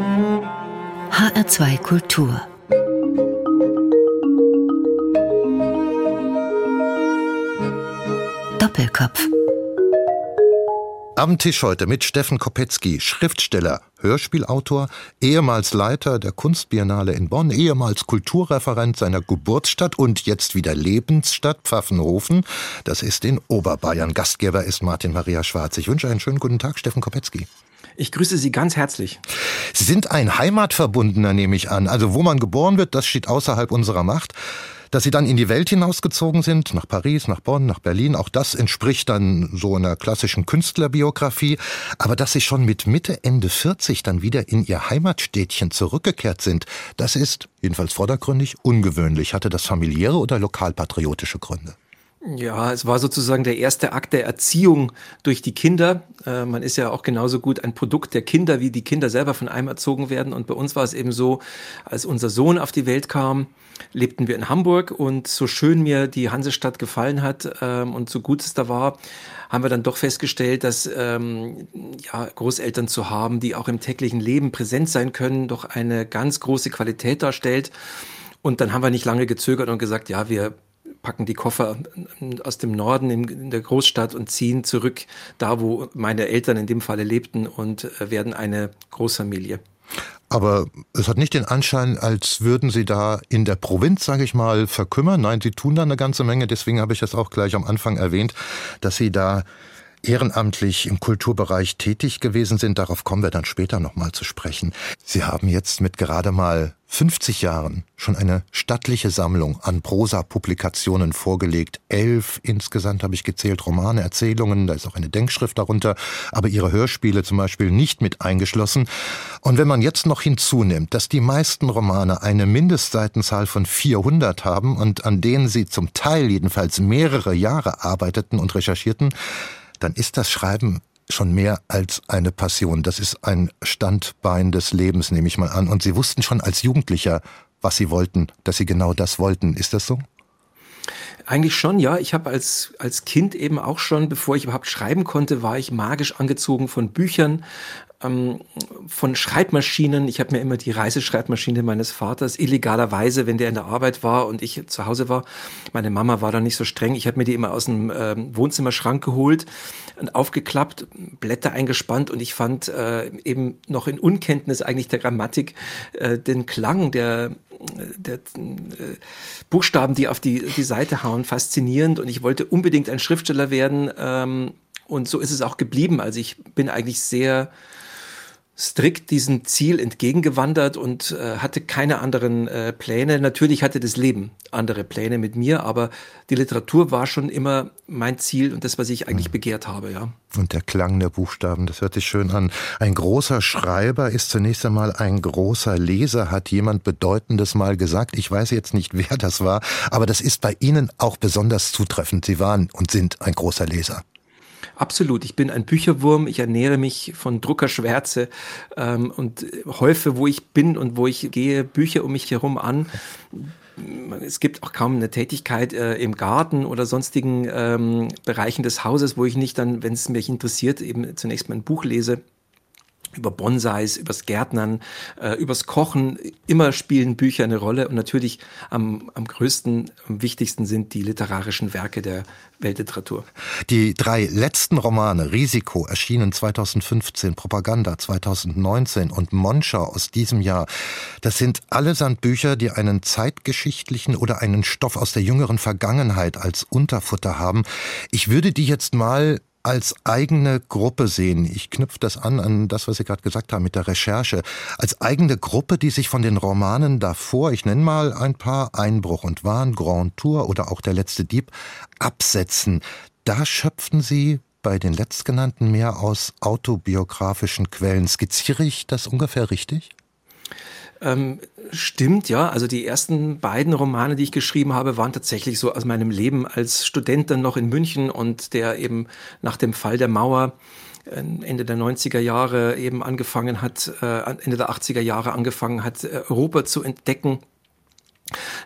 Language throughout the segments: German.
HR2 Kultur Doppelkopf am Tisch heute mit Steffen Kopetzky, Schriftsteller, Hörspielautor, ehemals Leiter der Kunstbiennale in Bonn, ehemals Kulturreferent seiner Geburtsstadt und jetzt wieder Lebensstadt Pfaffenhofen. Das ist in Oberbayern. Gastgeber ist Martin Maria Schwarz. Ich wünsche einen schönen guten Tag, Steffen Kopetzky. Ich grüße Sie ganz herzlich. Sie sind ein Heimatverbundener, nehme ich an. Also wo man geboren wird, das steht außerhalb unserer Macht. Dass sie dann in die Welt hinausgezogen sind, nach Paris, nach Bonn, nach Berlin, auch das entspricht dann so einer klassischen Künstlerbiografie. Aber dass sie schon mit Mitte, Ende 40 dann wieder in ihr Heimatstädtchen zurückgekehrt sind, das ist, jedenfalls vordergründig, ungewöhnlich. Hatte das familiäre oder lokalpatriotische Gründe? Ja, es war sozusagen der erste Akt der Erziehung durch die Kinder. Äh, man ist ja auch genauso gut ein Produkt der Kinder, wie die Kinder selber von einem erzogen werden. Und bei uns war es eben so, als unser Sohn auf die Welt kam, lebten wir in Hamburg und so schön mir die Hansestadt gefallen hat ähm, und so gut es da war, haben wir dann doch festgestellt, dass ähm, ja, Großeltern zu haben, die auch im täglichen Leben präsent sein können, doch eine ganz große Qualität darstellt. Und dann haben wir nicht lange gezögert und gesagt, ja, wir packen die Koffer aus dem Norden in, der Großstadt und ziehen zurück da, wo meine Eltern in dem Falle lebten und äh, werden eine Großfamilie. Aber es hat nicht den Anschein, als würden Sie da in der Provinz, sage ich mal, verkümmern. Nein, Sie tun da eine ganze Menge. Deswegen habe ich das auch gleich am Anfang erwähnt, dass Sie da ehrenamtlich im Kulturbereich tätig gewesen sind. Darauf kommen wir dann später nochmal zu sprechen. Sie haben jetzt mit gerade mal 50 Jahren schon eine stattliche Sammlung an Prosa-Publikationen vorgelegt. Elf insgesamt habe ich gezählt, Romane, Erzählungen, da ist auch eine Denkschrift darunter, aber ihre Hörspiele zum Beispiel nicht mit eingeschlossen. Und wenn man jetzt noch hinzunimmt, dass die meisten Romane eine Mindestseitenzahl von 400 haben und an denen sie zum Teil jedenfalls mehrere Jahre arbeiteten und recherchierten, dann ist das Schreiben schon mehr als eine Passion. Das ist ein Standbein des Lebens, nehme ich mal an. Und Sie wussten schon als Jugendlicher, was Sie wollten, dass Sie genau das wollten. Ist das so? Eigentlich schon, ja. Ich habe als, als Kind eben auch schon, bevor ich überhaupt schreiben konnte, war ich magisch angezogen von Büchern, ähm, von Schreibmaschinen. Ich habe mir immer die Reiseschreibmaschine meines Vaters illegalerweise, wenn der in der Arbeit war und ich zu Hause war, meine Mama war da nicht so streng, ich habe mir die immer aus dem ähm, Wohnzimmerschrank geholt und aufgeklappt, Blätter eingespannt und ich fand äh, eben noch in Unkenntnis eigentlich der Grammatik äh, den Klang der der äh, Buchstaben, die auf die, die Seite hauen, faszinierend und ich wollte unbedingt ein Schriftsteller werden ähm, und so ist es auch geblieben. Also ich bin eigentlich sehr strikt diesem Ziel entgegengewandert und äh, hatte keine anderen äh, Pläne. Natürlich hatte das Leben andere Pläne mit mir, aber die Literatur war schon immer mein Ziel und das, was ich eigentlich mhm. begehrt habe, ja. Und der Klang der Buchstaben, das hört sich schön an. Ein großer Schreiber ist zunächst einmal ein großer Leser, hat jemand Bedeutendes mal gesagt. Ich weiß jetzt nicht, wer das war, aber das ist bei Ihnen auch besonders zutreffend. Sie waren und sind ein großer Leser. Absolut. Ich bin ein Bücherwurm. Ich ernähre mich von Druckerschwärze ähm, und häufe, wo ich bin und wo ich gehe, Bücher um mich herum an. Es gibt auch kaum eine Tätigkeit äh, im Garten oder sonstigen ähm, Bereichen des Hauses, wo ich nicht dann, wenn es mich interessiert, eben zunächst mal ein Buch lese über Bonsais, übers Gärtnern, äh, übers Kochen. Immer spielen Bücher eine Rolle und natürlich am, am größten, am wichtigsten sind die literarischen Werke der Weltliteratur. Die drei letzten Romane, Risiko, erschienen 2015, Propaganda 2019 und Monschau aus diesem Jahr, das sind allesamt Bücher, die einen zeitgeschichtlichen oder einen Stoff aus der jüngeren Vergangenheit als Unterfutter haben. Ich würde die jetzt mal als eigene Gruppe sehen. Ich knüpfe das an an das, was Sie gerade gesagt haben mit der Recherche. Als eigene Gruppe, die sich von den Romanen davor, ich nenne mal ein paar, Einbruch und Wahn, Grand Tour oder auch Der letzte Dieb, absetzen. Da schöpften Sie bei den letztgenannten mehr aus autobiografischen Quellen. Skizziere ich das ungefähr richtig? Ähm, stimmt, ja. Also die ersten beiden Romane, die ich geschrieben habe, waren tatsächlich so aus meinem Leben als Student dann noch in München und der eben nach dem Fall der Mauer äh, Ende der 90er Jahre eben angefangen hat, äh, Ende der 80er Jahre angefangen hat, äh, Europa zu entdecken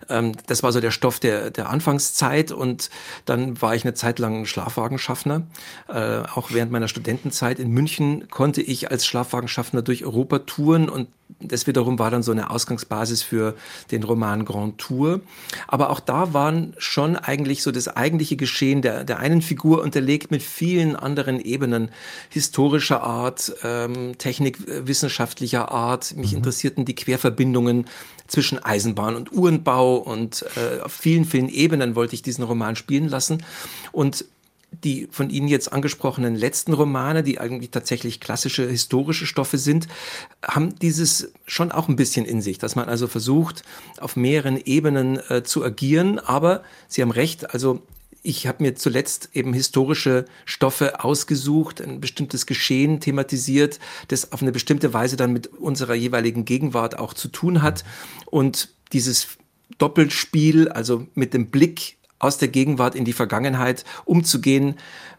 ähm, das war so der Stoff der, der Anfangszeit und dann war ich eine Zeit lang Schlafwagenschaffner. Äh, auch während meiner Studentenzeit in München konnte ich als Schlafwagenschaffner durch Europa touren und das wiederum war dann so eine Ausgangsbasis für den Roman Grand Tour. Aber auch da waren schon eigentlich so das eigentliche Geschehen der, der einen Figur unterlegt mit vielen anderen Ebenen historischer Art, ähm, technikwissenschaftlicher Art. Mich mhm. interessierten die Querverbindungen zwischen Eisenbahn und Uhrenbau und äh, auf vielen, vielen Ebenen wollte ich diesen Roman spielen lassen. Und die von Ihnen jetzt angesprochenen letzten Romane, die eigentlich tatsächlich klassische historische Stoffe sind, haben dieses schon auch ein bisschen in sich, dass man also versucht, auf mehreren Ebenen äh, zu agieren. Aber Sie haben recht, also ich habe mir zuletzt eben historische Stoffe ausgesucht, ein bestimmtes Geschehen thematisiert, das auf eine bestimmte Weise dann mit unserer jeweiligen Gegenwart auch zu tun hat. Und dieses Doppelspiel, also mit dem Blick aus der Gegenwart in die Vergangenheit umzugehen,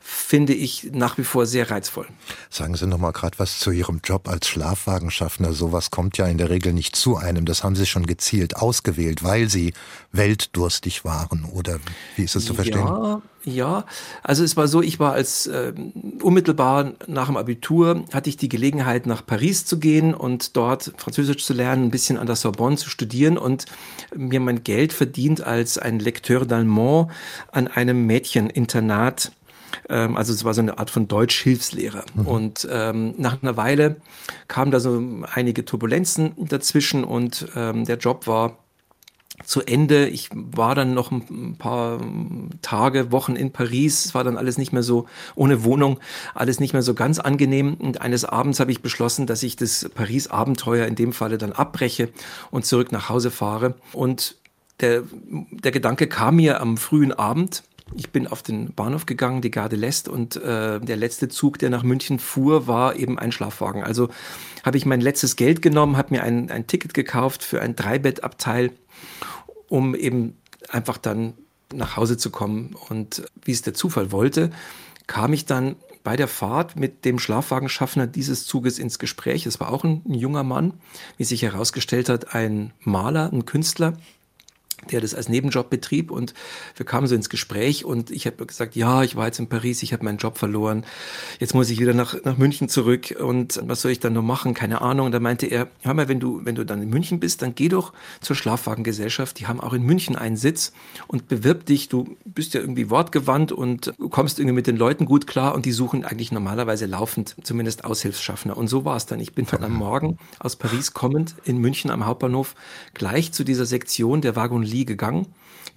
finde ich nach wie vor sehr reizvoll. Sagen Sie noch mal gerade was zu Ihrem Job als Schlafwagenschaffner. Sowas kommt ja in der Regel nicht zu einem. Das haben Sie schon gezielt ausgewählt, weil Sie weltdurstig waren. Oder wie ist das zu verstehen? Ja, ja. Also es war so, ich war als äh, unmittelbar nach dem Abitur hatte ich die Gelegenheit nach Paris zu gehen und dort Französisch zu lernen, ein bisschen an der Sorbonne zu studieren und mir mein Geld verdient als ein Lekteur d'Allemand an einem Mädcheninternat ähm, also es war so eine Art von Deutsch-Hilfslehrer. Mhm. Und ähm, nach einer Weile kamen da so einige Turbulenzen dazwischen und ähm, der Job war zu Ende. Ich war dann noch ein paar Tage, Wochen in Paris. Es war dann alles nicht mehr so ohne Wohnung, alles nicht mehr so ganz angenehm. Und eines Abends habe ich beschlossen, dass ich das Paris-Abenteuer in dem Falle dann abbreche und zurück nach Hause fahre. Und der, der Gedanke kam mir am frühen Abend ich bin auf den Bahnhof gegangen, die Garde lässt und äh, der letzte Zug, der nach München fuhr, war eben ein Schlafwagen. Also habe ich mein letztes Geld genommen, habe mir ein, ein Ticket gekauft für ein Dreibettabteil, um eben einfach dann nach Hause zu kommen. Und wie es der Zufall wollte, kam ich dann bei der Fahrt mit dem Schlafwagenschaffner dieses Zuges ins Gespräch. Es war auch ein, ein junger Mann, wie sich herausgestellt hat, ein Maler, ein Künstler, der das als Nebenjob betrieb und wir kamen so ins Gespräch und ich habe gesagt, ja, ich war jetzt in Paris, ich habe meinen Job verloren, jetzt muss ich wieder nach, nach München zurück und was soll ich dann noch machen, keine Ahnung. Und da meinte er, hör mal, wenn du, wenn du dann in München bist, dann geh doch zur Schlafwagengesellschaft, die haben auch in München einen Sitz und bewirb dich, du bist ja irgendwie wortgewandt und kommst irgendwie mit den Leuten gut klar und die suchen eigentlich normalerweise laufend zumindest Aushilfsschaffner und so war es dann. Ich bin dann am Morgen aus Paris kommend in München am Hauptbahnhof gleich zu dieser Sektion der Wagon Lee gegangen.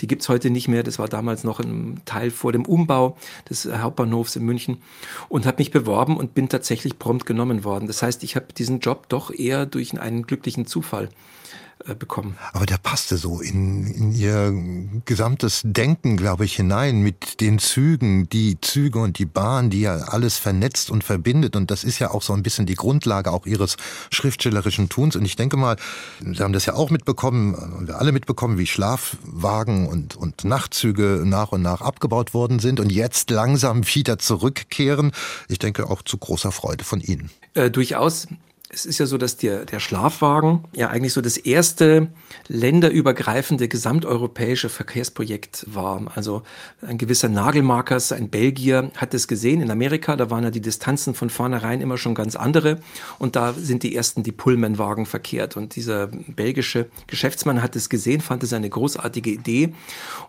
Die gibt es heute nicht mehr. Das war damals noch ein Teil vor dem Umbau des Hauptbahnhofs in München und habe mich beworben und bin tatsächlich prompt genommen worden. Das heißt, ich habe diesen Job doch eher durch einen glücklichen Zufall bekommen. Aber der passte so in, in ihr gesamtes Denken, glaube ich, hinein mit den Zügen, die Züge und die Bahn, die ja alles vernetzt und verbindet. Und das ist ja auch so ein bisschen die Grundlage auch ihres schriftstellerischen Tuns. Und ich denke mal, Sie haben das ja auch mitbekommen, wir alle mitbekommen, wie Schlafwagen und, und Nachtzüge nach und nach abgebaut worden sind und jetzt langsam wieder zurückkehren. Ich denke auch zu großer Freude von Ihnen. Äh, durchaus es ist ja so, dass der, der Schlafwagen ja eigentlich so das erste länderübergreifende gesamteuropäische Verkehrsprojekt war. Also ein gewisser Nagelmarkers, ein Belgier, hat es gesehen in Amerika. Da waren ja die Distanzen von vornherein immer schon ganz andere. Und da sind die ersten die Pullmanwagen verkehrt. Und dieser belgische Geschäftsmann hat es gesehen, fand es eine großartige Idee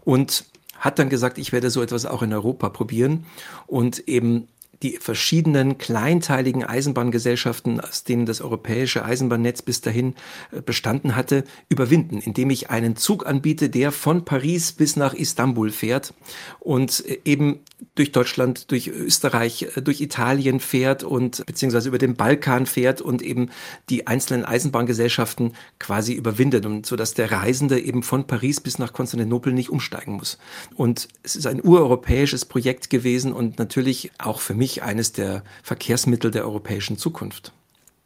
und hat dann gesagt, ich werde so etwas auch in Europa probieren und eben die verschiedenen kleinteiligen Eisenbahngesellschaften, aus denen das europäische Eisenbahnnetz bis dahin äh, bestanden hatte, überwinden, indem ich einen Zug anbiete, der von Paris bis nach Istanbul fährt und äh, eben durch Deutschland, durch Österreich, äh, durch Italien fährt und beziehungsweise über den Balkan fährt und eben die einzelnen Eisenbahngesellschaften quasi überwindet und so der Reisende eben von Paris bis nach Konstantinopel nicht umsteigen muss. Und es ist ein ureuropäisches Projekt gewesen und natürlich auch für mich mich eines der Verkehrsmittel der europäischen Zukunft.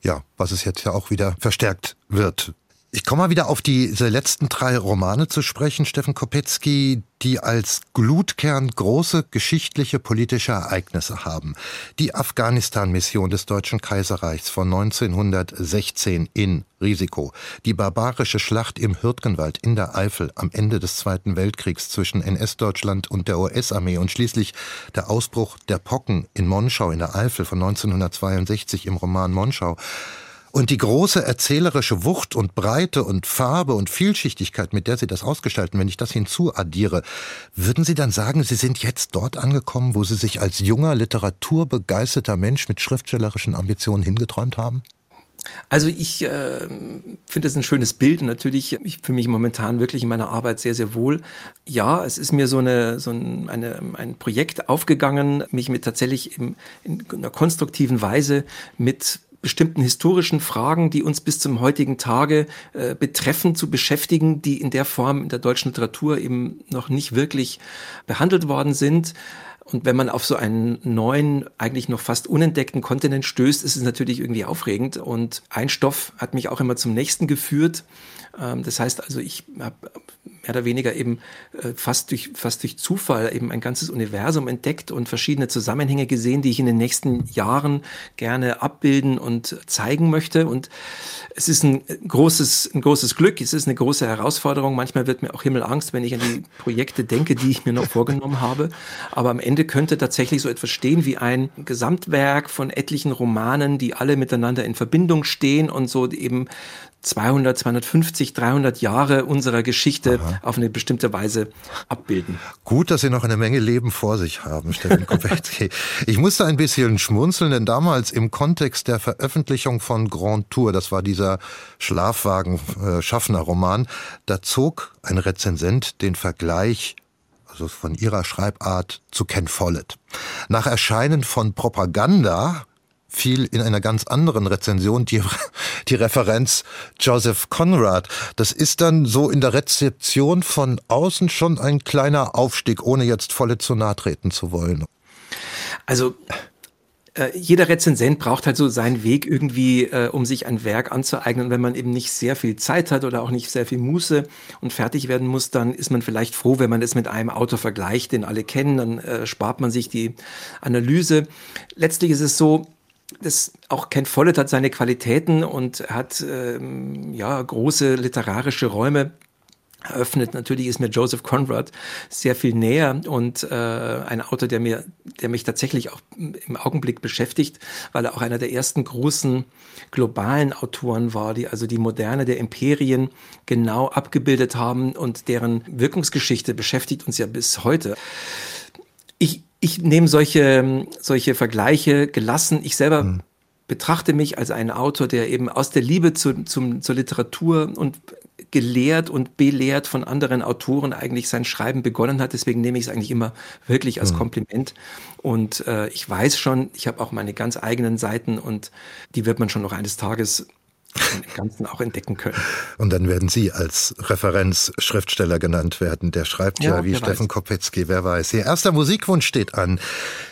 Ja, was es jetzt ja auch wieder verstärkt wird ich komme mal wieder auf diese letzten drei Romane zu sprechen, Steffen Kopetzky, die als Glutkern große geschichtliche politische Ereignisse haben. Die Afghanistan-Mission des Deutschen Kaiserreichs von 1916 in Risiko, die barbarische Schlacht im Hürtgenwald in der Eifel am Ende des Zweiten Weltkriegs zwischen NS-Deutschland und der US-Armee und schließlich der Ausbruch der Pocken in Monschau in der Eifel von 1962 im Roman Monschau Und die große erzählerische Wucht und Breite und Farbe und Vielschichtigkeit, mit der Sie das ausgestalten, wenn ich das hinzuaddiere, würden Sie dann sagen, Sie sind jetzt dort angekommen, wo Sie sich als junger, literaturbegeisterter Mensch mit schriftstellerischen Ambitionen hingeträumt haben? Also ich äh, finde es ein schönes Bild und natürlich, ich fühle mich momentan wirklich in meiner Arbeit sehr, sehr wohl. Ja, es ist mir so, eine, so ein, eine, ein Projekt aufgegangen, mich mit tatsächlich im, in einer konstruktiven Weise mit bestimmten historischen Fragen, die uns bis zum heutigen Tage äh, betreffen, zu beschäftigen, die in der Form in der deutschen Literatur eben noch nicht wirklich behandelt worden sind. Und wenn man auf so einen neuen, eigentlich noch fast unentdeckten Kontinent stößt, ist es natürlich irgendwie aufregend. Und ein Stoff hat mich auch immer zum nächsten geführt. Ähm, das heißt also, ich habe mehr oder weniger eben äh, fast durch, fast durch Zufall eben ein ganzes Universum entdeckt und verschiedene Zusammenhänge gesehen, die ich in den nächsten Jahren gerne abbilden und zeigen möchte. Und es ist ein großes, ein großes Glück, es ist eine große Herausforderung. Manchmal wird mir auch Himmelangst, wenn ich an die Projekte denke, die ich mir noch vorgenommen habe. Aber am Ende könnte tatsächlich so etwas stehen wie ein Gesamtwerk von etlichen Romanen, die alle miteinander in Verbindung stehen und so eben 200, 250, 300 Jahre unserer Geschichte Aha. auf eine bestimmte Weise abbilden. Gut, dass Sie noch eine Menge Leben vor sich haben, Stefan Kopetzky. ich musste ein bisschen schmunzeln, denn damals im Kontext der Veröffentlichung von Grand Tour, das war dieser Schlafwagen-Schaffner-Roman, da zog ein Rezensent den Vergleich also von ihrer Schreibart zu Ken Follett. Nach Erscheinen von Propaganda fiel in einer ganz anderen Rezension die, die Referenz Joseph Conrad. Das ist dann so in der Rezeption von außen schon ein kleiner Aufstieg, ohne jetzt volle zu nahe treten zu wollen. Also äh, jeder Rezensent braucht halt so seinen Weg irgendwie, äh, um sich ein Werk anzueignen. Und wenn man eben nicht sehr viel Zeit hat oder auch nicht sehr viel Muße und fertig werden muss, dann ist man vielleicht froh, wenn man es mit einem Autor vergleicht, den alle kennen. Dann äh, spart man sich die Analyse. Letztlich ist es so, das auch Ken Follett hat seine Qualitäten und hat ähm, ja große literarische Räume eröffnet. Natürlich ist mir Joseph Conrad sehr viel näher und äh, ein Autor, der mir, der mich tatsächlich auch im Augenblick beschäftigt, weil er auch einer der ersten großen globalen Autoren war, die also die Moderne der Imperien genau abgebildet haben und deren Wirkungsgeschichte beschäftigt uns ja bis heute. Ich ich nehme solche, solche Vergleiche gelassen. Ich selber mhm. betrachte mich als einen Autor, der eben aus der Liebe zu, zum, zur Literatur und gelehrt und belehrt von anderen Autoren eigentlich sein Schreiben begonnen hat. Deswegen nehme ich es eigentlich immer wirklich als mhm. Kompliment. Und äh, ich weiß schon, ich habe auch meine ganz eigenen Seiten und die wird man schon noch eines Tages im Ganzen auch entdecken können. Und dann werden Sie als Referenzschriftsteller genannt werden. Der schreibt ja, ja wie Steffen weiß. Kopetzky, wer weiß. Ihr erster Musikwunsch steht an.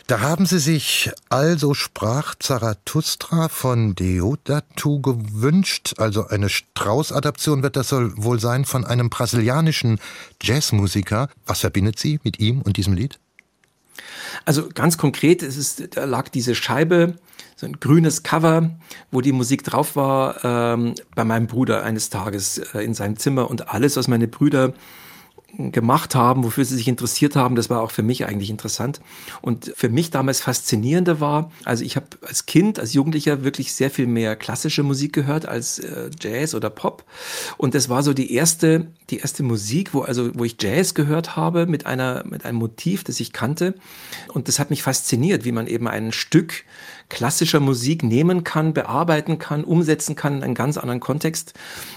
Da haben Sie sich Also sprach Zarathustra von Deodatu gewünscht. Also eine Strauß-Adaption wird das wohl sein von einem brasilianischen Jazzmusiker. Was verbindet Sie mit ihm und diesem Lied? Also ganz konkret, es ist, da lag diese Scheibe so ein grünes Cover, wo die Musik drauf war, ähm, bei meinem Bruder eines Tages äh, in seinem Zimmer und alles, was meine Brüder gemacht haben, wofür sie sich interessiert haben, das war auch für mich eigentlich interessant. Und für mich damals faszinierende war, also ich habe als Kind, als Jugendlicher wirklich sehr viel mehr klassische Musik gehört als äh, Jazz oder Pop. Und das war so die erste, die erste Musik, wo also wo ich Jazz gehört habe mit einer mit einem Motiv, das ich kannte. Und das hat mich fasziniert, wie man eben ein Stück klassischer Musik nehmen kann, bearbeiten kann, umsetzen kann in einen ganz anderen Kontext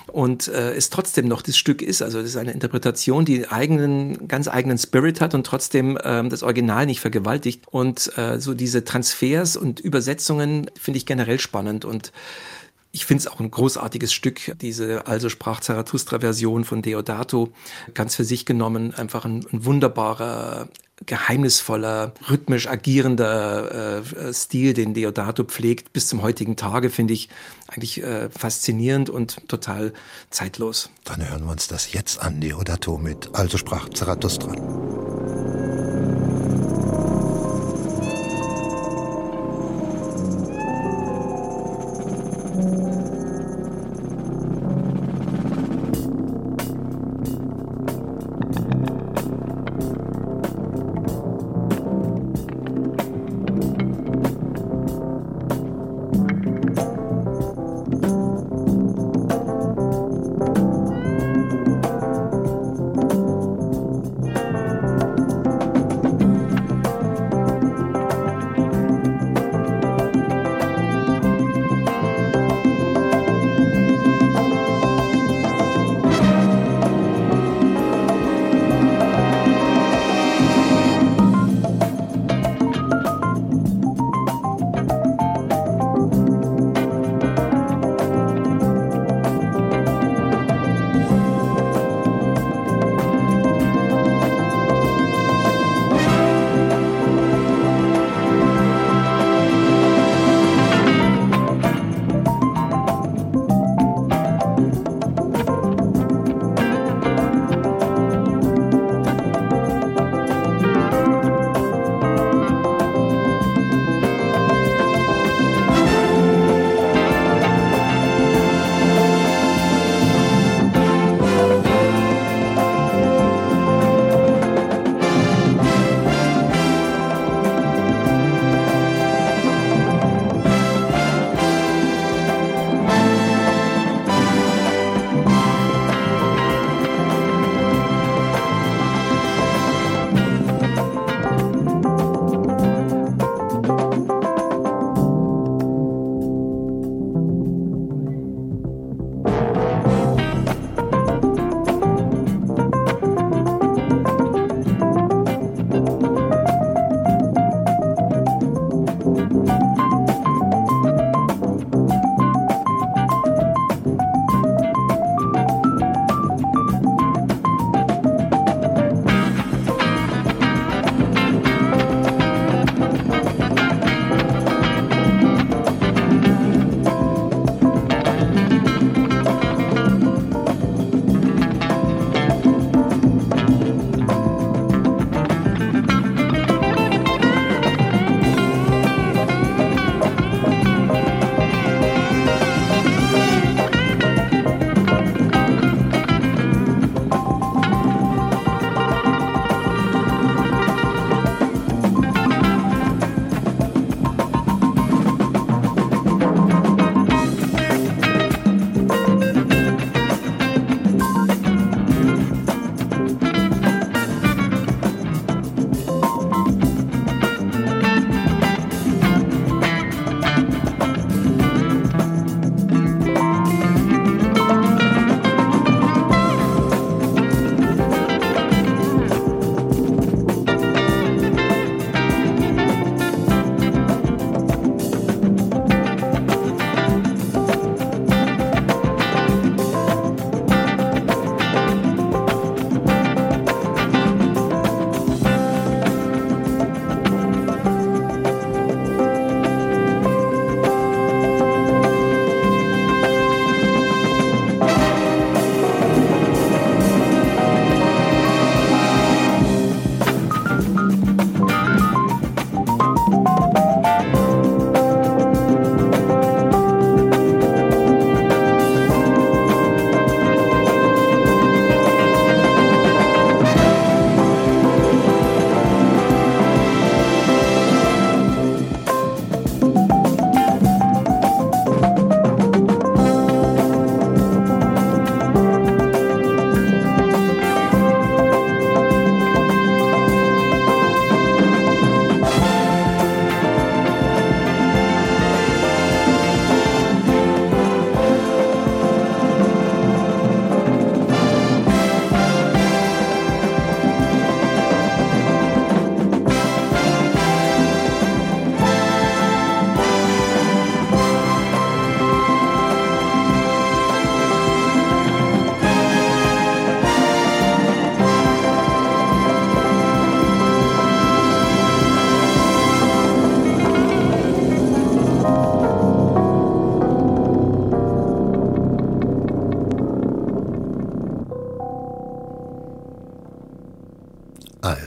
und äh, es trotzdem noch das Stück ist. Also das ist eine Interpretation, die eigenen, ganz eigenen Spirit hat und trotzdem ähm, das Original nicht vergewaltigt. Und äh, so diese Transfers und Übersetzungen finde ich generell spannend und ich finde es auch ein großartiges Stück, diese Also sprach Zarathustra-Version von Deodato, ganz für sich genommen, einfach ein, ein wunderbarer geheimnisvoller, rhythmisch agierender äh, Stil, den Deodato pflegt, bis zum heutigen Tage, finde ich eigentlich äh, faszinierend und total zeitlos. Dann hören wir uns das jetzt an, Deodato mit Also sprach Zarathustra.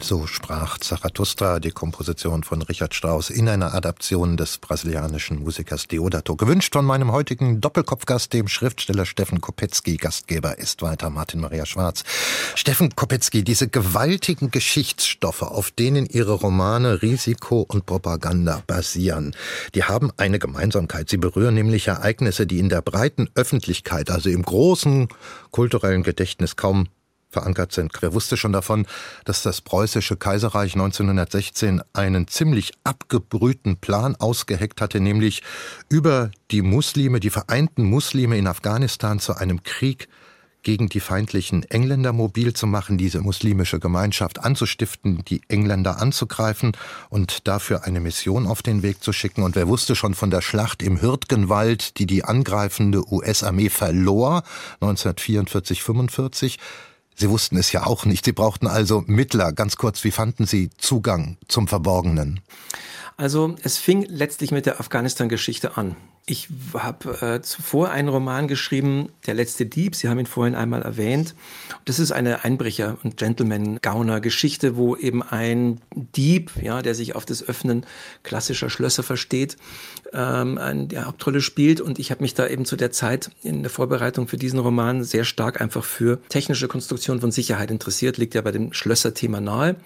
So sprach Zarathustra, die Komposition von Richard Strauss in einer Adaption des brasilianischen Musikers Deodato. Gewünscht von meinem heutigen Doppelkopfgast, dem Schriftsteller Steffen Kopetzky. Gastgeber ist weiter Martin Maria Schwarz. Steffen Kopetzky, diese gewaltigen Geschichtsstoffe, auf denen Ihre Romane Risiko und Propaganda basieren, die haben eine Gemeinsamkeit. Sie berühren nämlich Ereignisse, die in der breiten Öffentlichkeit, also im großen kulturellen Gedächtnis kaum verankert sind. Wer wusste schon davon, dass das preußische Kaiserreich 1916 einen ziemlich abgebrühten Plan ausgeheckt hatte, nämlich über die Muslime, die vereinten Muslime in Afghanistan zu einem Krieg gegen die feindlichen Engländer mobil zu machen, diese muslimische Gemeinschaft anzustiften, die Engländer anzugreifen und dafür eine Mission auf den Weg zu schicken. Und wer wusste schon von der Schlacht im Hürtgenwald, die die angreifende US-Armee verlor, 1944-45, Sie wussten es ja auch nicht. Sie brauchten also Mittler. Ganz kurz, wie fanden Sie Zugang zum Verborgenen? Also es fing letztlich mit der Afghanistan-Geschichte an. Ich habe äh, zuvor einen Roman geschrieben, Der letzte Dieb. Sie haben ihn vorhin einmal erwähnt. Das ist eine Einbrecher- und Gentleman-Gauner-Geschichte, wo eben ein Dieb, ja, der sich auf das Öffnen klassischer Schlösser versteht, ähm, eine die Hauptrolle spielt. Und ich habe mich da eben zu der Zeit in der Vorbereitung für diesen Roman sehr stark einfach für technische Konstruktion von Sicherheit interessiert. Liegt ja bei dem Schlösserthema nahe.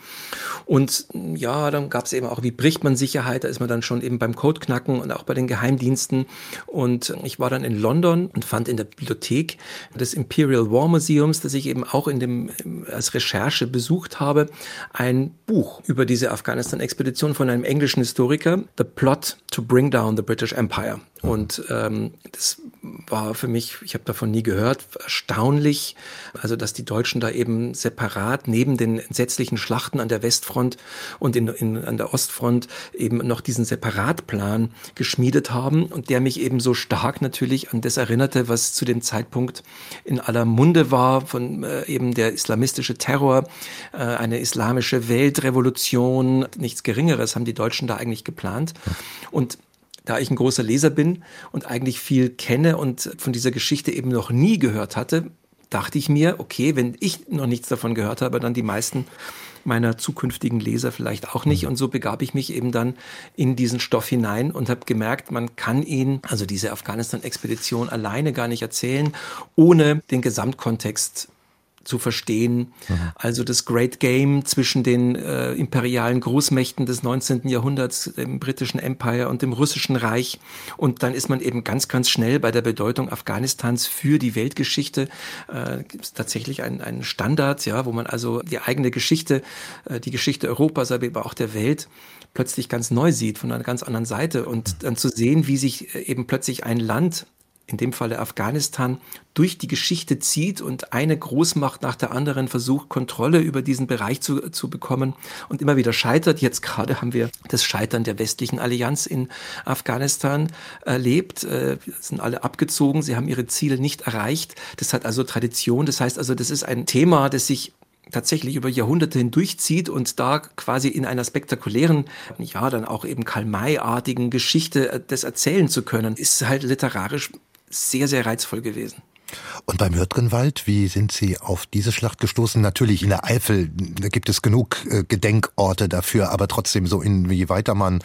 Und ja, dann gab es eben auch, wie bricht man Sicherheit? Da ist man dann schon eben beim Codeknacken und auch bei den Geheimdiensten. Und ich war dann in London und fand in der Bibliothek des Imperial War Museums, das ich eben auch in dem, als Recherche besucht habe, ein Buch über diese Afghanistan-Expedition von einem englischen Historiker, The Plot to Bring Down the British Empire. Und ähm, das war für mich, ich habe davon nie gehört, erstaunlich, also dass die Deutschen da eben separat neben den entsetzlichen Schlachten an der Westfront und in, in, an der Ostfront eben noch diesen Separatplan geschmiedet haben und der mich eben so stark natürlich an das erinnerte, was zu dem Zeitpunkt in aller Munde war, von äh, eben der islamistische Terror, äh, eine islamische Weltrevolution, nichts Geringeres haben die Deutschen da eigentlich geplant. Und da ich ein großer Leser bin und eigentlich viel kenne und von dieser Geschichte eben noch nie gehört hatte, dachte ich mir, okay, wenn ich noch nichts davon gehört habe, dann die meisten meiner zukünftigen Leser vielleicht auch nicht. Mhm. Und so begab ich mich eben dann in diesen Stoff hinein und habe gemerkt, man kann ihn, also diese Afghanistan-Expedition alleine gar nicht erzählen, ohne den Gesamtkontext zu verstehen. Mhm. Also das Great Game zwischen den äh, imperialen Großmächten des 19. Jahrhunderts, dem britischen Empire und dem russischen Reich. Und dann ist man eben ganz, ganz schnell bei der Bedeutung Afghanistans für die Weltgeschichte. Äh, gibt es tatsächlich einen, einen Standard, ja, wo man also die eigene Geschichte, äh, die Geschichte Europas, aber auch der Welt plötzlich ganz neu sieht, von einer ganz anderen Seite. Und dann zu sehen, wie sich äh, eben plötzlich ein Land in dem Falle Afghanistan, durch die Geschichte zieht und eine Großmacht nach der anderen versucht, Kontrolle über diesen Bereich zu, zu bekommen und immer wieder scheitert. Jetzt gerade haben wir das Scheitern der westlichen Allianz in Afghanistan erlebt. Äh, sind alle abgezogen, sie haben ihre Ziele nicht erreicht. Das hat also Tradition. Das heißt also, das ist ein Thema, das sich tatsächlich über Jahrhunderte hindurchzieht und da quasi in einer spektakulären, ja, dann auch eben Karl-May-artigen Geschichte äh, das erzählen zu können, ist halt literarisch sehr, sehr reizvoll gewesen. Und beim Hürtgenwald, wie sind Sie auf diese Schlacht gestoßen? Natürlich in der Eifel da gibt es genug äh, Gedenkorte dafür, aber trotzdem so inwieweit man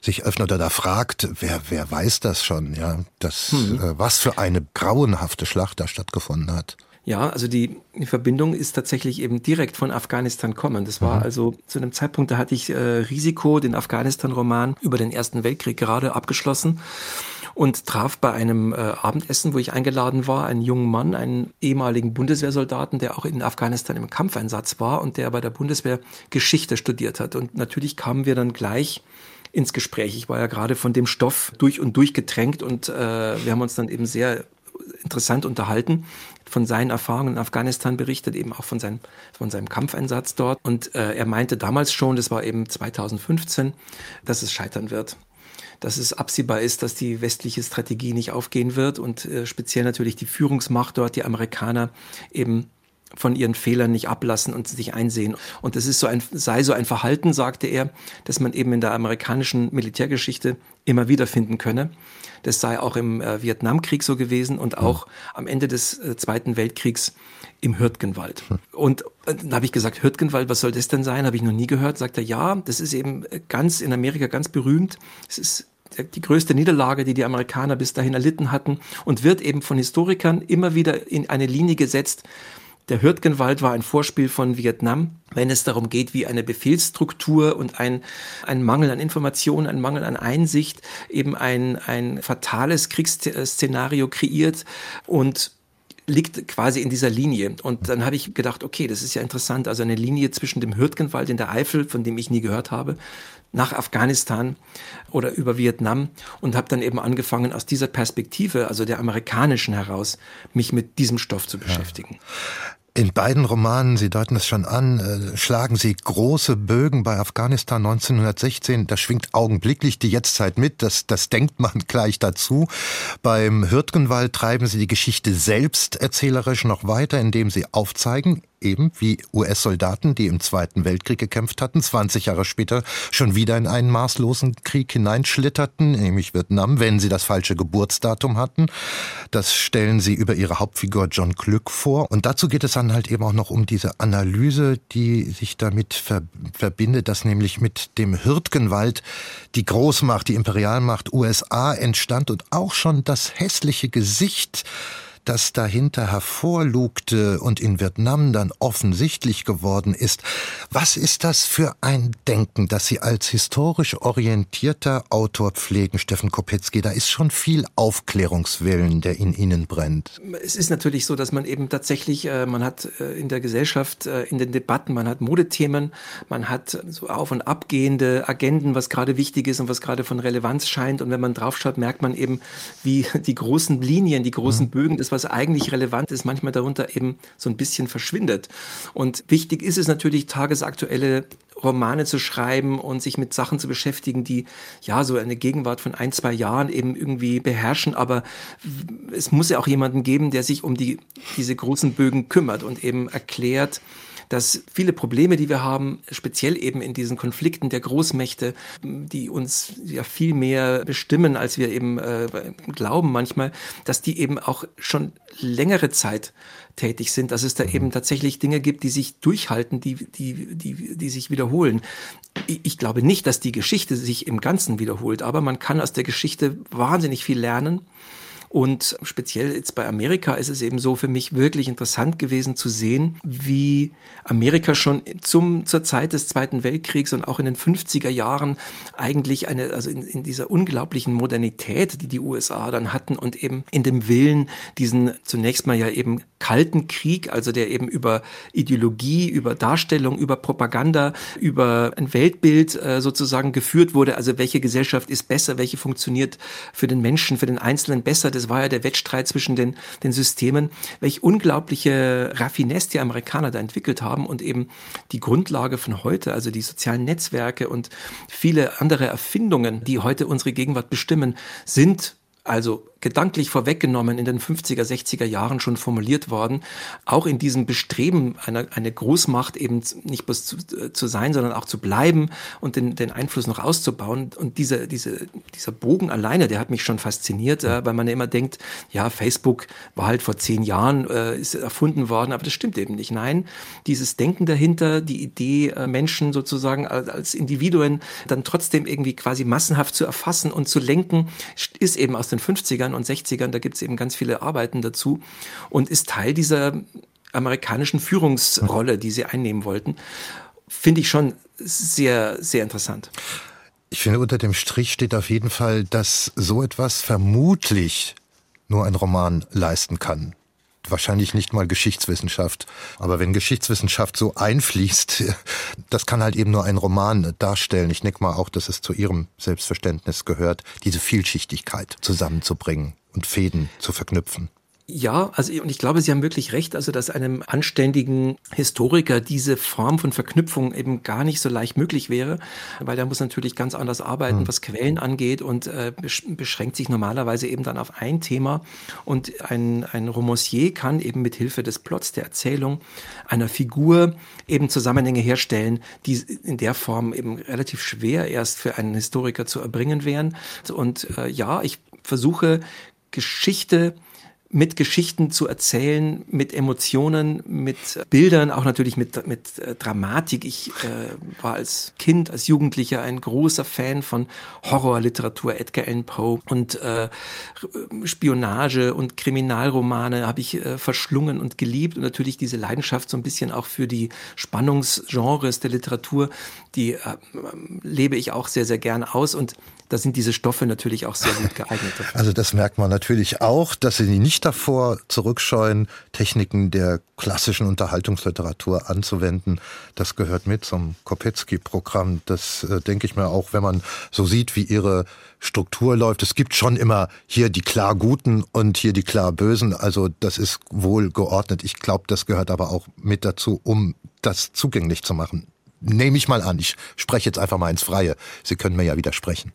sich öffnet oder fragt, wer, wer weiß das schon, ja, das, hm. äh, was für eine grauenhafte Schlacht da stattgefunden hat. Ja, also die, die Verbindung ist tatsächlich eben direkt von Afghanistan kommen. Das war mhm. also zu einem Zeitpunkt, da hatte ich äh, Risiko, den Afghanistan-Roman über den Ersten Weltkrieg gerade abgeschlossen und traf bei einem äh, Abendessen, wo ich eingeladen war, einen jungen Mann, einen ehemaligen Bundeswehrsoldaten, der auch in Afghanistan im Kampfeinsatz war und der bei der Bundeswehr Geschichte studiert hat. Und natürlich kamen wir dann gleich ins Gespräch. Ich war ja gerade von dem Stoff durch und durch getränkt und äh, wir haben uns dann eben sehr interessant unterhalten, von seinen Erfahrungen in Afghanistan berichtet, eben auch von, sein, von seinem Kampfeinsatz dort. Und äh, er meinte damals schon, das war eben 2015, dass es scheitern wird dass es absehbar ist, dass die westliche Strategie nicht aufgehen wird und äh, speziell natürlich die Führungsmacht dort, die Amerikaner, eben von ihren Fehlern nicht ablassen und sich einsehen. Und das ist so ein, sei so ein Verhalten, sagte er, dass man eben in der amerikanischen Militärgeschichte immer wieder finden könne. Das sei auch im äh, Vietnamkrieg so gewesen und auch am Ende des äh, Zweiten Weltkriegs im Hürtgenwald. Und äh, dann habe ich gesagt, Hürtgenwald, was soll das denn sein? Habe ich noch nie gehört. Sagt er, ja, das ist eben ganz in Amerika ganz berühmt. Es ist die größte Niederlage, die die Amerikaner bis dahin erlitten hatten und wird eben von Historikern immer wieder in eine Linie gesetzt. Der Hürtgenwald war ein Vorspiel von Vietnam, wenn es darum geht, wie eine Befehlsstruktur und ein, ein Mangel an Informationen, ein Mangel an Einsicht eben ein, ein fatales Kriegsszenario kreiert und liegt quasi in dieser Linie. Und dann habe ich gedacht, okay, das ist ja interessant. Also eine Linie zwischen dem Hürtgenwald in der Eifel, von dem ich nie gehört habe, nach Afghanistan oder über Vietnam und habe dann eben angefangen, aus dieser Perspektive, also der amerikanischen heraus, mich mit diesem Stoff zu beschäftigen. Ja. In beiden Romanen, Sie deuten es schon an, äh, schlagen Sie große Bögen bei Afghanistan 1916. Da schwingt augenblicklich die Jetztzeit mit, das, das denkt man gleich dazu. Beim Hürtgenwald treiben Sie die Geschichte selbst erzählerisch noch weiter, indem Sie aufzeigen, eben wie US-Soldaten, die im Zweiten Weltkrieg gekämpft hatten, 20 Jahre später schon wieder in einen maßlosen Krieg hineinschlitterten, nämlich Vietnam, wenn sie das falsche Geburtsdatum hatten. Das stellen sie über ihre Hauptfigur John Glück vor. Und dazu geht es dann halt eben auch noch um diese Analyse, die sich damit ver verbindet, dass nämlich mit dem Hürtgenwald die Großmacht, die Imperialmacht USA entstand und auch schon das hässliche Gesicht das dahinter hervorlugte und in Vietnam dann offensichtlich geworden ist. Was ist das für ein Denken, das Sie als historisch orientierter Autor pflegen, Steffen Kopetzky? Da ist schon viel Aufklärungswillen, der in Ihnen brennt. Es ist natürlich so, dass man eben tatsächlich, äh, man hat äh, in der Gesellschaft, äh, in den Debatten, man hat Modethemen, man hat so auf- und abgehende Agenden, was gerade wichtig ist und was gerade von Relevanz scheint. Und wenn man draufschaut, merkt man eben, wie die großen Linien, die großen mhm. Bögen des was eigentlich relevant ist, manchmal darunter eben so ein bisschen verschwindet. Und wichtig ist es natürlich, tagesaktuelle Romane zu schreiben und sich mit Sachen zu beschäftigen, die ja so eine Gegenwart von ein, zwei Jahren eben irgendwie beherrschen. Aber es muss ja auch jemanden geben, der sich um die, diese großen Bögen kümmert und eben erklärt, dass viele Probleme, die wir haben, speziell eben in diesen Konflikten der Großmächte, die uns ja viel mehr bestimmen, als wir eben äh, glauben manchmal, dass die eben auch schon längere Zeit tätig sind, dass es da eben tatsächlich Dinge gibt, die sich durchhalten, die, die, die, die sich wiederholen. Ich glaube nicht, dass die Geschichte sich im Ganzen wiederholt, aber man kann aus der Geschichte wahnsinnig viel lernen. Und speziell jetzt bei Amerika ist es eben so für mich wirklich interessant gewesen zu sehen, wie Amerika schon zum, zur Zeit des Zweiten Weltkriegs und auch in den 50er Jahren eigentlich eine, also in, in dieser unglaublichen Modernität, die die USA dann hatten und eben in dem Willen, diesen zunächst mal ja eben kalten Krieg, also der eben über Ideologie, über Darstellung, über Propaganda, über ein Weltbild äh, sozusagen geführt wurde. Also welche Gesellschaft ist besser, welche funktioniert für den Menschen, für den Einzelnen besser es war ja der Wettstreit zwischen den, den Systemen, welche unglaubliche Raffinesse die Amerikaner da entwickelt haben und eben die Grundlage von heute, also die sozialen Netzwerke und viele andere Erfindungen, die heute unsere Gegenwart bestimmen, sind also gedanklich vorweggenommen in den 50er, 60er Jahren schon formuliert worden, auch in diesem Bestreben, eine, eine Großmacht eben nicht bloß zu, äh, zu sein, sondern auch zu bleiben und den, den Einfluss noch auszubauen. Und diese, diese, dieser Bogen alleine, der hat mich schon fasziniert, äh, weil man ja immer denkt, ja, Facebook war halt vor zehn Jahren, äh, ist erfunden worden, aber das stimmt eben nicht. Nein, dieses Denken dahinter, die Idee, äh, Menschen sozusagen als, als Individuen dann trotzdem irgendwie quasi massenhaft zu erfassen und zu lenken, ist eben aus den 50ern 50ern und 60ern, da gibt es eben ganz viele Arbeiten dazu und ist Teil dieser amerikanischen Führungsrolle, die sie einnehmen wollten. Finde ich schon sehr, sehr interessant. Ich finde, unter dem Strich steht auf jeden Fall, dass so etwas vermutlich nur ein Roman leisten kann wahrscheinlich nicht mal Geschichtswissenschaft. Aber wenn Geschichtswissenschaft so einfließt, das kann halt eben nur ein Roman darstellen. Ich denke mal auch, dass es zu Ihrem Selbstverständnis gehört, diese Vielschichtigkeit zusammenzubringen und Fäden zu verknüpfen. Ja, also und ich glaube, Sie haben wirklich recht, also dass einem anständigen Historiker diese Form von Verknüpfung eben gar nicht so leicht möglich wäre, weil der muss natürlich ganz anders arbeiten, mhm. was Quellen angeht und äh, beschränkt sich normalerweise eben dann auf ein Thema. Und ein, ein Romancier kann eben mit Hilfe des Plots, der Erzählung, einer Figur eben Zusammenhänge herstellen, die in der Form eben relativ schwer erst für einen Historiker zu erbringen wären. Und äh, ja, ich versuche Geschichte mit Geschichten zu erzählen, mit Emotionen, mit Bildern, auch natürlich mit, mit äh, Dramatik. Ich äh, war als Kind, als Jugendlicher ein großer Fan von Horrorliteratur, Edgar Allan Poe und äh, Spionage und Kriminalromane habe ich äh, verschlungen und geliebt. Und natürlich diese Leidenschaft so ein bisschen auch für die Spannungsgenres der Literatur, die äh, lebe ich auch sehr, sehr gern aus. Und da sind diese Stoffe natürlich auch sehr gut geeignet. Dafür. Also das merkt man natürlich auch, dass sie nicht davor zurückscheuen, Techniken der klassischen Unterhaltungsliteratur anzuwenden. Das gehört mit zum Kopetzky-Programm. Das äh, denke ich mir auch, wenn man so sieht, wie ihre Struktur läuft. Es gibt schon immer hier die klar Guten und hier die klar Bösen. Also das ist wohl geordnet. Ich glaube, das gehört aber auch mit dazu, um das zugänglich zu machen nehme ich mal an. Ich spreche jetzt einfach mal ins Freie. Sie können mir ja widersprechen.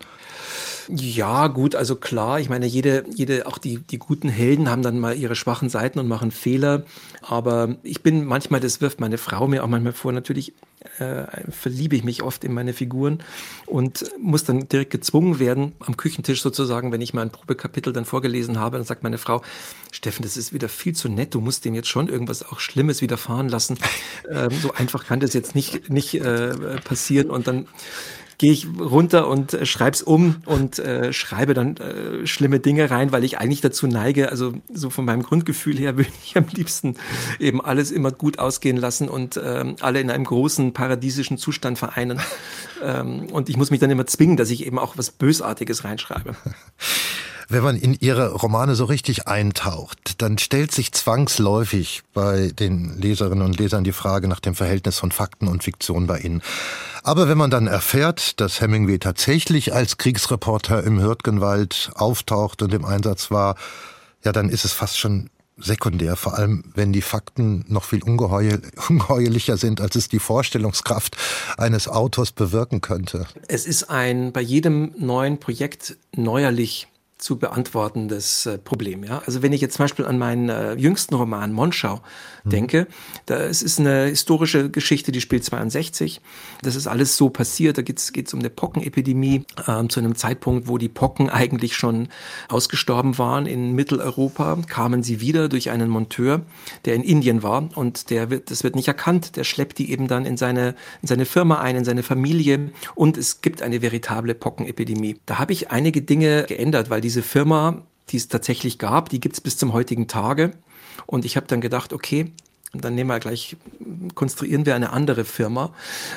Ja, gut, also klar, ich meine, jede, jede, auch die, die guten Helden haben dann mal ihre schwachen Seiten und machen Fehler. Aber ich bin manchmal, das wirft meine Frau mir auch manchmal vor, natürlich äh, verliebe ich mich oft in meine Figuren und muss dann direkt gezwungen werden, am Küchentisch sozusagen, wenn ich mal ein Probekapitel dann vorgelesen habe, dann sagt meine Frau, Steffen, das ist wieder viel zu nett, du musst dem jetzt schon irgendwas auch Schlimmes widerfahren lassen. Ähm, so einfach kann das jetzt nicht, nicht äh, passieren und dann gehe ich runter und äh, schreib's um und äh, schreibe dann äh, schlimme Dinge rein, weil ich eigentlich dazu neige, also so von meinem Grundgefühl her würde ich am liebsten eben alles immer gut ausgehen lassen und ähm, alle in einem großen paradiesischen Zustand vereinen. ähm, und ich muss mich dann immer zwingen, dass ich eben auch was Bösartiges reinschreibe. Wenn man in ihre Romane so richtig eintaucht, dann stellt sich zwangsläufig bei den Leserinnen und Lesern die Frage nach dem Verhältnis von Fakten und Fiktion bei ihnen. Aber wenn man dann erfährt, dass Hemingway tatsächlich als Kriegsreporter im Hürtgenwald auftaucht und im Einsatz war, ja, dann ist es fast schon sekundär, vor allem wenn die Fakten noch viel ungeheuer, ungeheuerlicher sind, als es die Vorstellungskraft eines Autors bewirken könnte. Es ist ein bei jedem neuen Projekt neuerlich zu beantwortendes äh, Problem. Ja? Also wenn ich jetzt zum Beispiel an meinen äh, jüngsten Roman Monschau mhm. denke, da es ist eine historische Geschichte, die spielt 62. Das ist alles so passiert. Da geht es um eine Pockenepidemie äh, zu einem Zeitpunkt, wo die Pocken eigentlich schon ausgestorben waren in Mitteleuropa. Kamen sie wieder durch einen Monteur, der in Indien war und der wird, das wird nicht erkannt. Der schleppt die eben dann in seine in seine Firma ein, in seine Familie und es gibt eine veritable Pockenepidemie. Da habe ich einige Dinge geändert, weil diese Firma, die es tatsächlich gab, die gibt es bis zum heutigen Tage. Und ich habe dann gedacht, okay, dann nehmen wir gleich, konstruieren wir eine andere Firma.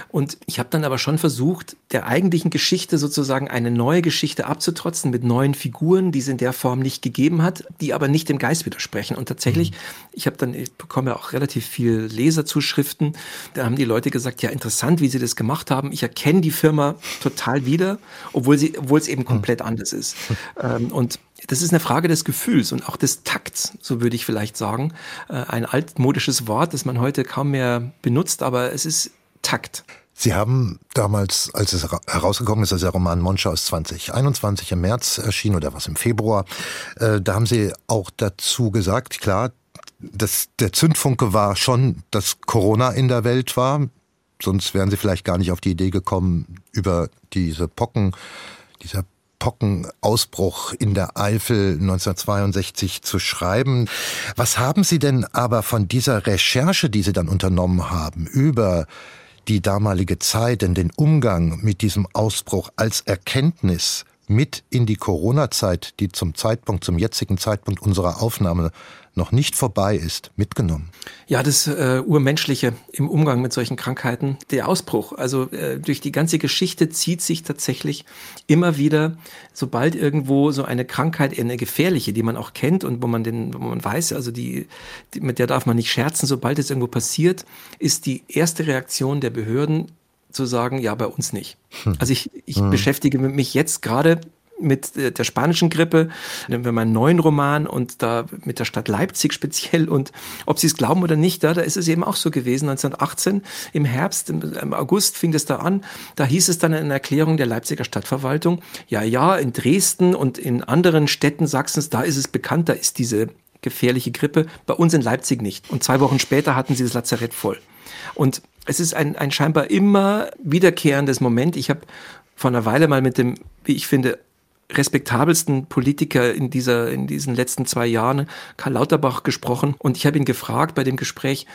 Und ich habe dann aber schon versucht, der eigentlichen Geschichte sozusagen eine neue Geschichte abzutrotzen mit neuen Figuren, die es in der Form nicht gegeben hat, die aber nicht dem Geist widersprechen. Und tatsächlich, mhm. ich habe dann, ich bekomme auch relativ viel Leserzuschriften. Da haben die Leute gesagt, ja, interessant, wie sie das gemacht haben. Ich erkenne die Firma total wieder, obwohl sie, obwohl es eben mhm. komplett mhm. anders ist. Mhm. und das ist eine Frage des Gefühls und auch des Takts, so würde ich vielleicht sagen. Äh, ein altmodisches Wort, das man heute kaum mehr benutzt, aber es ist Takt. Sie haben damals, als es herausgekommen ist, als der Roman Monschau aus 2021 im März erschien oder was im Februar, äh, da haben Sie auch dazu gesagt, klar, dass der Zündfunke war schon, dass Corona in der Welt war. Sonst wären Sie vielleicht gar nicht auf die Idee gekommen, über diese Pocken, dieser Pockenausbruch in der Eifel 1962 zu schreiben. Was haben Sie denn aber von dieser Recherche, die Sie dann unternommen haben, über die damalige Zeit, in den Umgang mit diesem Ausbruch als Erkenntnis mit in die Corona-Zeit, die zum Zeitpunkt, zum jetzigen Zeitpunkt unserer Aufnahme noch nicht vorbei ist, mitgenommen? Ja, das äh, Urmenschliche im Umgang mit solchen Krankheiten, der Ausbruch. Also äh, durch die ganze Geschichte zieht sich tatsächlich immer wieder, sobald irgendwo so eine Krankheit, eine gefährliche, die man auch kennt und wo man den, wo man weiß, also die, die mit der darf man nicht scherzen, sobald es irgendwo passiert, ist die erste Reaktion der Behörden zu sagen, ja, bei uns nicht. Hm. Also ich, ich hm. beschäftige mich jetzt gerade mit der spanischen Grippe. Nehmen wir mal einen neuen Roman und da mit der Stadt Leipzig speziell und ob Sie es glauben oder nicht, da, da ist es eben auch so gewesen. 1918 im Herbst, im August fing das da an. Da hieß es dann in einer Erklärung der Leipziger Stadtverwaltung, ja, ja, in Dresden und in anderen Städten Sachsens, da ist es bekannt, da ist diese gefährliche Grippe. Bei uns in Leipzig nicht. Und zwei Wochen später hatten sie das Lazarett voll. Und es ist ein, ein scheinbar immer wiederkehrendes Moment. Ich habe vor einer Weile mal mit dem, wie ich finde, respektabelsten Politiker in dieser in diesen letzten zwei Jahren, Karl Lauterbach, gesprochen und ich habe ihn gefragt bei dem Gespräch,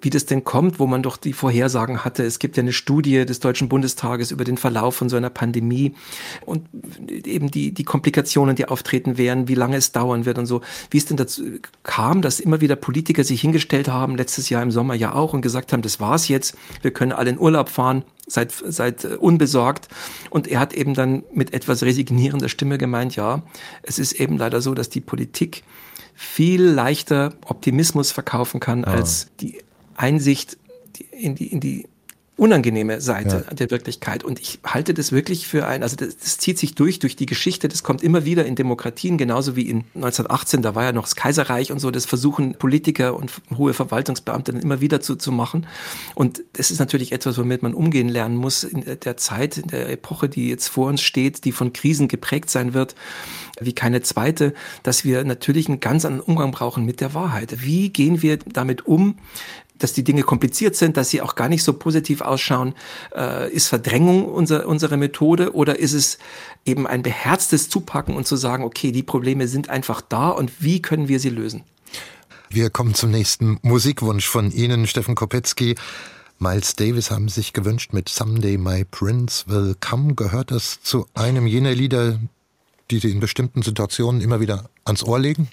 wie das denn kommt, wo man doch die Vorhersagen hatte. Es gibt ja eine Studie des Deutschen Bundestages über den Verlauf von so einer Pandemie und eben die, die Komplikationen, die auftreten werden, wie lange es dauern wird und so. Wie es denn dazu kam, dass immer wieder Politiker sich hingestellt haben, letztes Jahr im Sommer ja auch, und gesagt haben, das war's jetzt, wir können alle in Urlaub fahren, seid, seid unbesorgt. Und er hat eben dann mit etwas resignierender Stimme gemeint, ja, es ist eben leider so, dass die Politik viel leichter Optimismus verkaufen kann ah. als die Einsicht in die, in die unangenehme Seite ja. der Wirklichkeit. Und ich halte das wirklich für ein, also das, das, zieht sich durch, durch die Geschichte, das kommt immer wieder in Demokratien, genauso wie in 1918, da war ja noch das Kaiserreich und so, das versuchen Politiker und hohe Verwaltungsbeamte dann immer wieder zu, zu machen. Und das ist natürlich etwas, womit man umgehen lernen muss in der Zeit, in der Epoche, die jetzt vor uns steht, die von Krisen geprägt sein wird wie keine zweite, dass wir natürlich einen ganz anderen Umgang brauchen mit der Wahrheit. Wie gehen wir damit um, dass die Dinge kompliziert sind, dass sie auch gar nicht so positiv ausschauen. Äh, ist Verdrängung unser, unsere Methode oder ist es eben ein beherztes Zupacken und zu sagen, okay, die Probleme sind einfach da und wie können wir sie lösen? Wir kommen zum nächsten Musikwunsch von Ihnen, Steffen Kopetzky. Miles Davis haben sich gewünscht mit Someday My Prince Will Come. Gehört das zu einem jener Lieder, die Sie in bestimmten Situationen immer wieder ans Ohr legen?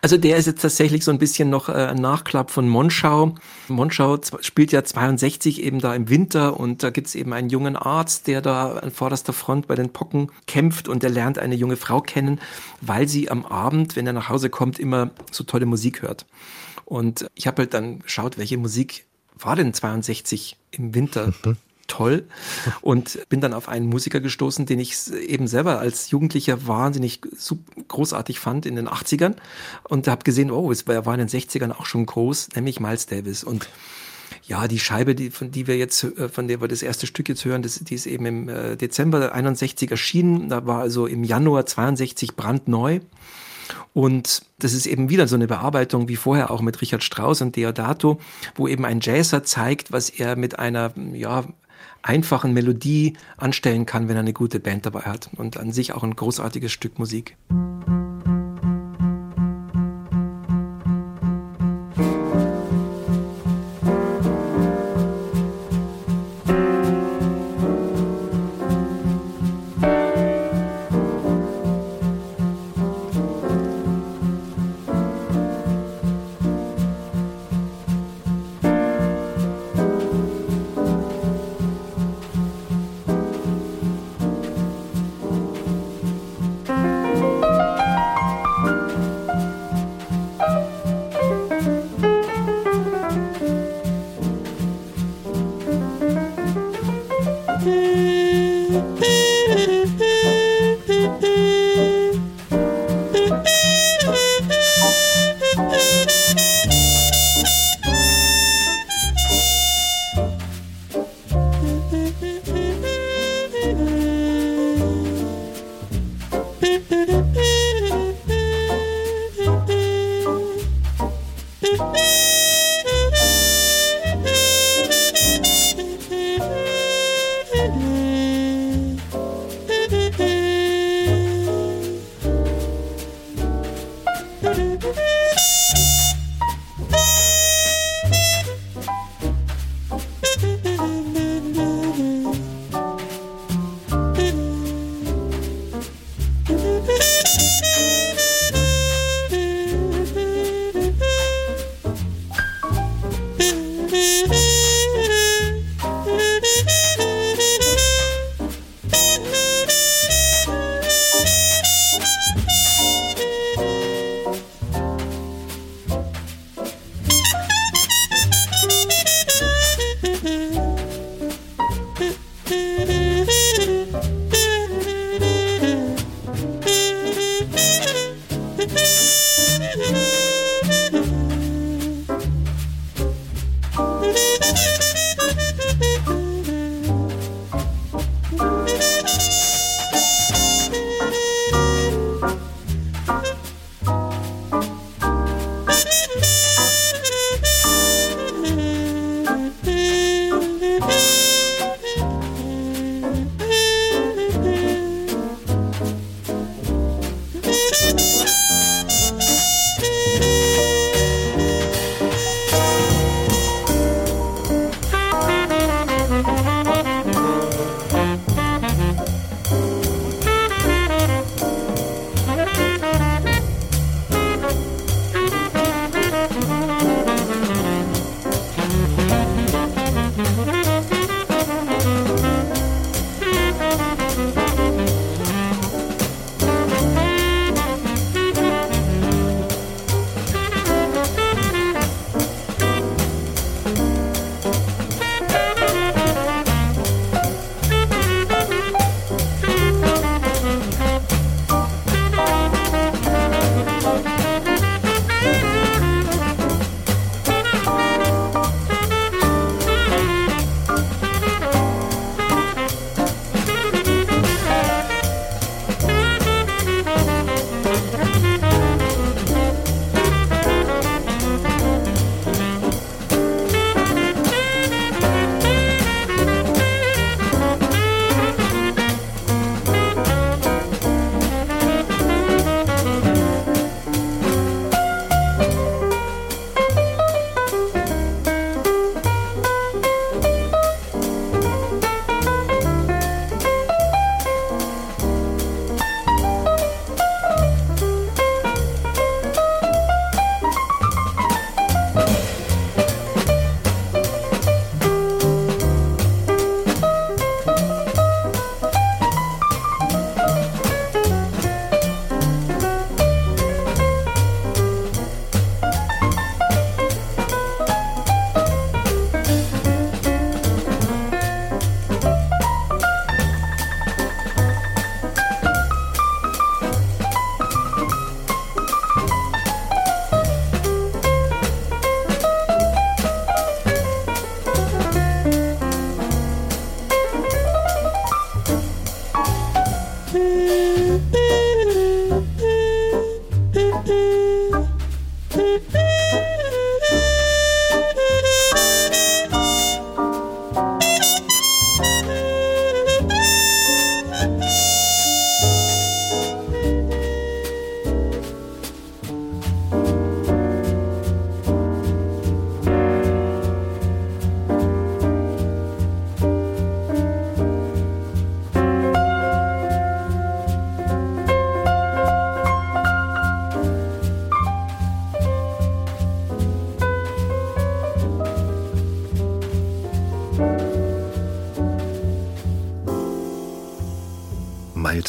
Also der ist jetzt tatsächlich so ein bisschen noch äh, ein Nachklapp von Monschau. Monschau spielt ja 62 eben da im Winter und da gibt's eben einen jungen Arzt, der da an vorderster Front bei den Pocken kämpft und der lernt eine junge Frau kennen, weil sie am Abend, wenn er nach Hause kommt, immer so tolle Musik hört. Und ich habe halt dann geschaut, welche Musik war denn 62 im Winter? Mhm toll und bin dann auf einen Musiker gestoßen, den ich eben selber als Jugendlicher wahnsinnig großartig fand in den 80ern und habe gesehen, oh, es war in den 60ern auch schon groß, nämlich Miles Davis und ja, die Scheibe, die, von die wir jetzt, äh, von der wir das erste Stück jetzt hören, das, die ist eben im äh, Dezember 61 erschienen. Da war also im Januar 62 brandneu. Und das ist eben wieder so eine Bearbeitung wie vorher auch mit Richard Strauss und Deodato, wo eben ein Jazzer zeigt, was er mit einer ja, einfachen Melodie anstellen kann, wenn er eine gute Band dabei hat. Und an sich auch ein großartiges Stück Musik.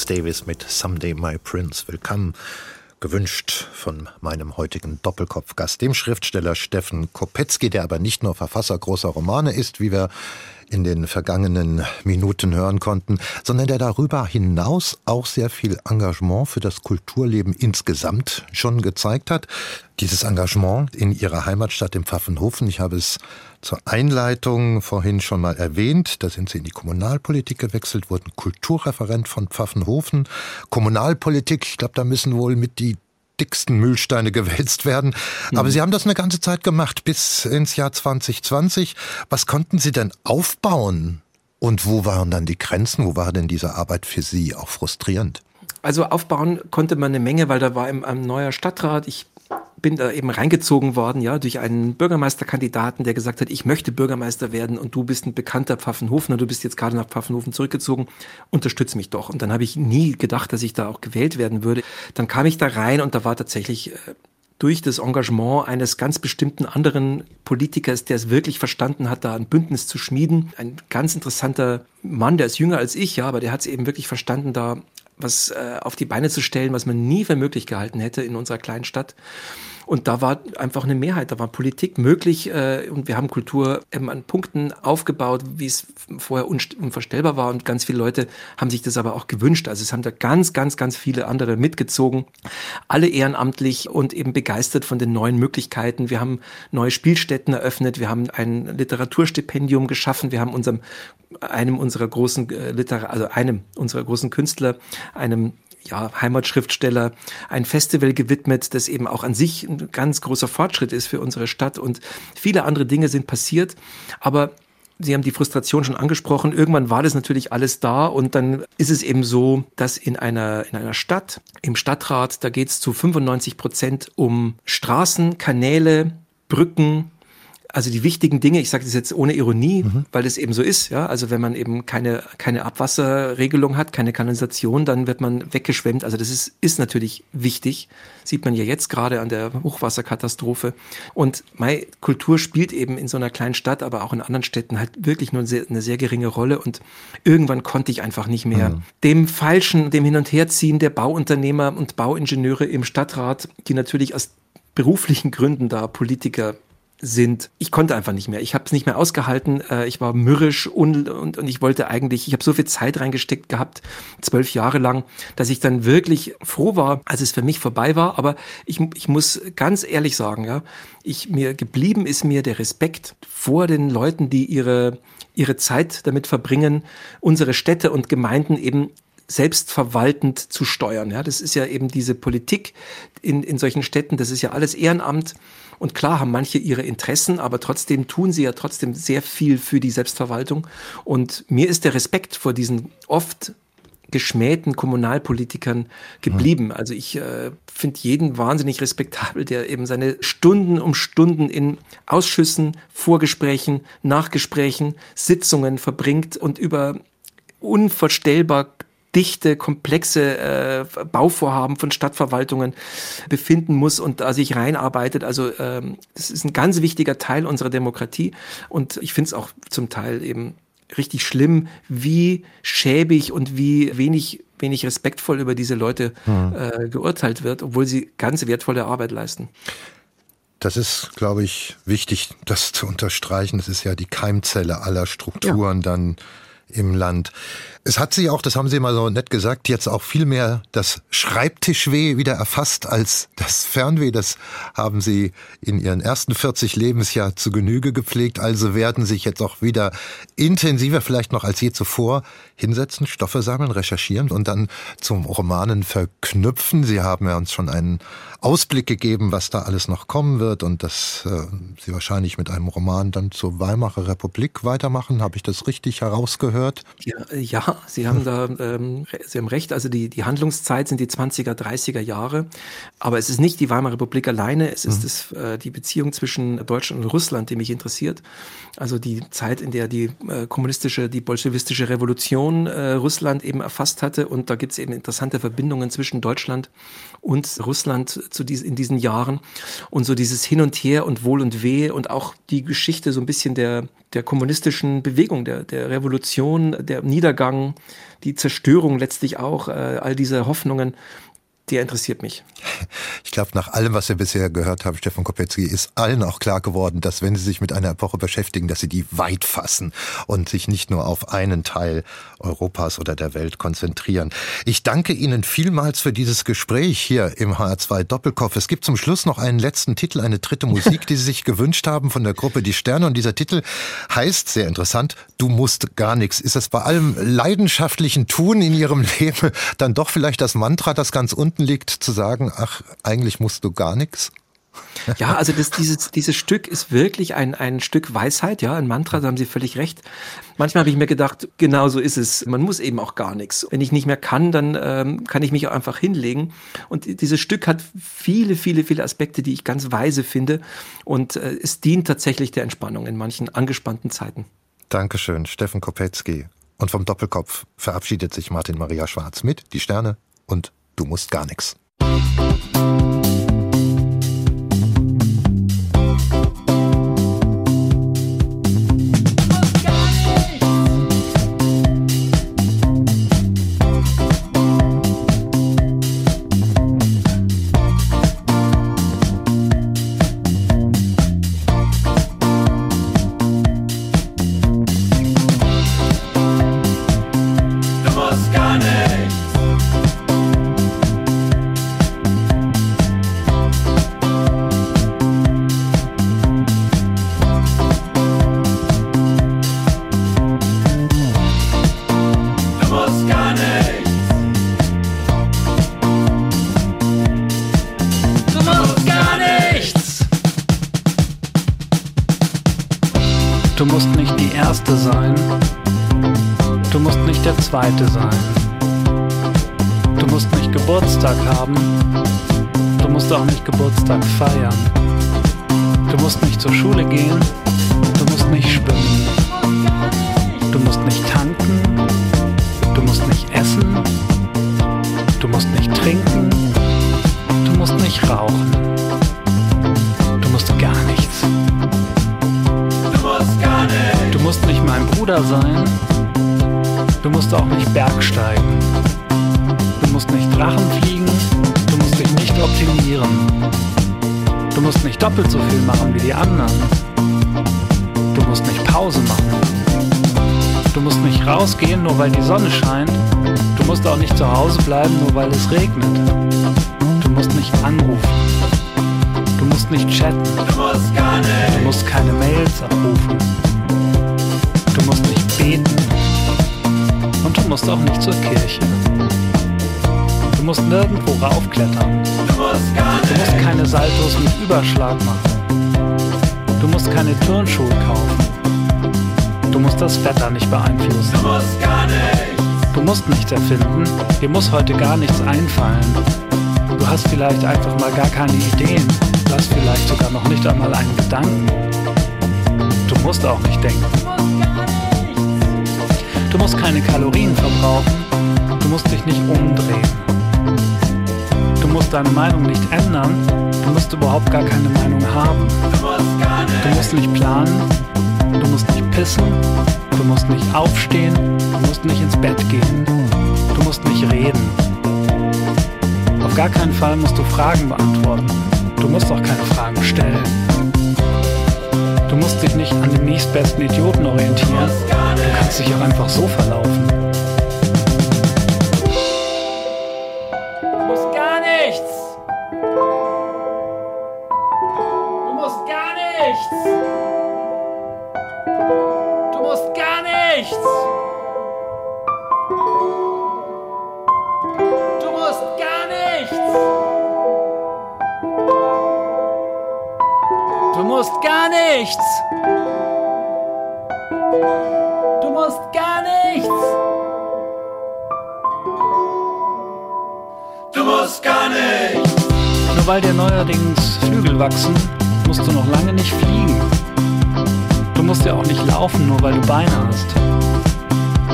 Miles Davis mit Someday My Prince. Willkommen gewünscht von meinem heutigen Doppelkopfgast, dem Schriftsteller Steffen Kopetzky, der aber nicht nur Verfasser großer Romane ist, wie wir in den vergangenen Minuten hören konnten, sondern der darüber hinaus auch sehr viel Engagement für das Kulturleben insgesamt schon gezeigt hat. Dieses Engagement in ihrer Heimatstadt im Pfaffenhofen, ich habe es zur Einleitung vorhin schon mal erwähnt, da sind Sie in die Kommunalpolitik gewechselt, wurden Kulturreferent von Pfaffenhofen. Kommunalpolitik, ich glaube, da müssen wohl mit die dicksten Mühlsteine gewälzt werden. Aber mhm. Sie haben das eine ganze Zeit gemacht, bis ins Jahr 2020. Was konnten Sie denn aufbauen? Und wo waren dann die Grenzen? Wo war denn diese Arbeit für Sie auch frustrierend? Also aufbauen konnte man eine Menge, weil da war ein neuer Stadtrat. Ich bin da eben reingezogen worden, ja, durch einen Bürgermeisterkandidaten, der gesagt hat, ich möchte Bürgermeister werden und du bist ein bekannter Pfaffenhofener, du bist jetzt gerade nach Pfaffenhofen zurückgezogen, unterstütze mich doch. Und dann habe ich nie gedacht, dass ich da auch gewählt werden würde. Dann kam ich da rein und da war tatsächlich äh, durch das Engagement eines ganz bestimmten anderen Politikers, der es wirklich verstanden hat, da ein Bündnis zu schmieden. Ein ganz interessanter Mann, der ist jünger als ich, ja, aber der hat es eben wirklich verstanden, da was äh, auf die Beine zu stellen, was man nie für möglich gehalten hätte in unserer kleinen Stadt. Und da war einfach eine Mehrheit, da war Politik möglich äh, und wir haben Kultur ähm, an Punkten aufgebaut, wie es vorher unvorstellbar war und ganz viele Leute haben sich das aber auch gewünscht. Also es haben da ganz, ganz, ganz viele andere mitgezogen, alle ehrenamtlich und eben begeistert von den neuen Möglichkeiten. Wir haben neue Spielstätten eröffnet, wir haben ein Literaturstipendium geschaffen, wir haben unserem einem unserer großen äh, Literar also einem unserer großen Künstler, einem ja, Heimatschriftsteller ein Festival gewidmet, das eben auch an sich ein ganz großer Fortschritt ist für unsere Stadt und viele andere Dinge sind passiert. Aber Sie haben die Frustration schon angesprochen. Irgendwann war das natürlich alles da und dann ist es eben so, dass in einer, in einer Stadt, im Stadtrat, da geht es zu 95 Prozent um Straßen, Kanäle, Brücken, also die wichtigen Dinge, ich sage das jetzt ohne Ironie, mhm. weil es eben so ist, ja, also wenn man eben keine, keine Abwasserregelung hat, keine Kanalisation, dann wird man weggeschwemmt. Also das ist, ist natürlich wichtig, sieht man ja jetzt gerade an der Hochwasserkatastrophe. Und meine Kultur spielt eben in so einer kleinen Stadt, aber auch in anderen Städten halt wirklich nur eine sehr, eine sehr geringe Rolle. Und irgendwann konnte ich einfach nicht mehr mhm. dem Falschen, dem Hin- und Herziehen der Bauunternehmer und Bauingenieure im Stadtrat, die natürlich aus beruflichen Gründen da Politiker sind. Ich konnte einfach nicht mehr. Ich habe es nicht mehr ausgehalten. Äh, ich war mürrisch und, und, und ich wollte eigentlich, ich habe so viel Zeit reingesteckt gehabt, zwölf Jahre lang, dass ich dann wirklich froh war, als es für mich vorbei war. Aber ich, ich muss ganz ehrlich sagen, ja, ich mir geblieben ist mir der Respekt vor den Leuten, die ihre ihre Zeit damit verbringen, unsere Städte und Gemeinden eben selbstverwaltend zu steuern. Ja, das ist ja eben diese Politik in, in solchen Städten, das ist ja alles Ehrenamt. Und klar haben manche ihre Interessen, aber trotzdem tun sie ja trotzdem sehr viel für die Selbstverwaltung. Und mir ist der Respekt vor diesen oft geschmähten Kommunalpolitikern geblieben. Also ich äh, finde jeden wahnsinnig respektabel, der eben seine Stunden um Stunden in Ausschüssen, Vorgesprächen, Nachgesprächen, Sitzungen verbringt und über unvorstellbar dichte, komplexe äh, Bauvorhaben von Stadtverwaltungen befinden muss und da sich reinarbeitet. Also ähm, das ist ein ganz wichtiger Teil unserer Demokratie und ich finde es auch zum Teil eben richtig schlimm, wie schäbig und wie wenig wenig respektvoll über diese Leute hm. äh, geurteilt wird, obwohl sie ganz wertvolle Arbeit leisten. Das ist, glaube ich, wichtig, das zu unterstreichen. Das ist ja die Keimzelle aller Strukturen, ja. dann im Land. Es hat Sie auch, das haben Sie mal so nett gesagt, jetzt auch viel mehr das Schreibtischweh wieder erfasst als das Fernweh. Das haben Sie in Ihren ersten 40 Lebensjahr zu Genüge gepflegt. Also werden sich jetzt auch wieder intensiver, vielleicht noch als je zuvor, hinsetzen, Stoffe sammeln, recherchieren und dann zum Romanen verknüpfen. Sie haben ja uns schon einen Ausblick gegeben, was da alles noch kommen wird und dass äh, Sie wahrscheinlich mit einem Roman dann zur Weimarer Republik weitermachen. Habe ich das richtig herausgehört? Ja, ja Sie haben da ähm, Sie haben recht. Also die, die Handlungszeit sind die 20er, 30er Jahre. Aber es ist nicht die Weimarer Republik alleine. Es ist mhm. das, äh, die Beziehung zwischen Deutschland und Russland, die mich interessiert. Also die Zeit, in der die äh, kommunistische, die bolschewistische Revolution äh, Russland eben erfasst hatte. Und da gibt es eben interessante Verbindungen zwischen Deutschland und Russland zu dies, in diesen Jahren. Und so dieses Hin und Her und Wohl und Weh und auch die Geschichte so ein bisschen der, der kommunistischen Bewegung, der, der Revolution, der Niedergang, die Zerstörung letztlich auch, äh, all diese Hoffnungen, der interessiert mich. Ich glaube, nach allem, was wir bisher gehört haben, Stefan Kopetzky, ist allen auch klar geworden, dass wenn sie sich mit einer Epoche beschäftigen, dass sie die weit fassen und sich nicht nur auf einen Teil Europas oder der Welt konzentrieren. Ich danke Ihnen vielmals für dieses Gespräch hier im HR2 Doppelkopf. Es gibt zum Schluss noch einen letzten Titel, eine dritte Musik, die Sie sich gewünscht haben von der Gruppe Die Sterne. Und dieser Titel heißt, sehr interessant, Du musst gar nichts. Ist das bei allem leidenschaftlichen Tun in Ihrem Leben dann doch vielleicht das Mantra, das ganz unten unten liegt, zu sagen, ach, eigentlich musst du gar nichts? Ja, also das, dieses, dieses Stück ist wirklich ein, ein Stück Weisheit, ja, ein Mantra, da haben Sie völlig recht. Manchmal habe ich mir gedacht, genau so ist es. Man muss eben auch gar nichts. Wenn ich nicht mehr kann, dann ähm, kann ich mich auch einfach hinlegen. Und dieses Stück hat viele, viele, viele Aspekte, die ich ganz weise finde. Und äh, es dient tatsächlich der Entspannung in manchen angespannten Zeiten. Dankeschön, Steffen Kopetzky. Und vom Doppelkopf verabschiedet sich Martin Maria Schwarz mit Die Sterne und Du musst gar nichts. Musst nicht Drachen fliegen. Du musst dich nicht optimieren. Du musst nicht doppelt so viel machen wie die anderen. Du musst nicht Pause machen. Du musst nicht rausgehen, nur weil die Sonne scheint. Du musst auch nicht zu Hause bleiben, nur weil es regnet. Du musst nicht anrufen. Du musst nicht chatten. Du musst gar nicht. Du musst keine Mails abrufen. Du musst nicht beten. Und du musst auch nicht zur Kirche. Du musst nirgendwo raufklettern. Du musst, du musst keine Saltos mit Überschlag machen. Du musst keine Turnschuhe kaufen. Du musst das Wetter nicht beeinflussen. Du musst gar nichts. Du musst nichts erfinden. Dir muss heute gar nichts einfallen. Du hast vielleicht einfach mal gar keine Ideen. Du hast vielleicht sogar noch nicht einmal einen Gedanken. Du musst auch nicht denken. Du musst keine Kalorien verbrauchen. Du musst dich nicht umdrehen. Du musst deine Meinung nicht ändern. Du musst überhaupt gar keine Meinung haben. Du musst nicht planen. Du musst nicht pissen. Du musst nicht aufstehen. Du musst nicht ins Bett gehen. Du musst nicht reden. Auf gar keinen Fall musst du Fragen beantworten. Du musst auch keine Fragen stellen. Du musst dich nicht an den nächsten nächstbesten Idioten orientieren. Du kannst dich auch einfach so verlaufen. Du musst gar nichts. Du musst gar nichts. Du musst gar nichts. Du musst gar nichts. Du musst gar nichts. Nur weil dir neuerdings Flügel wachsen, musst du noch lange nicht fliegen. Du musst ja auch nicht laufen, nur weil du Beine hast.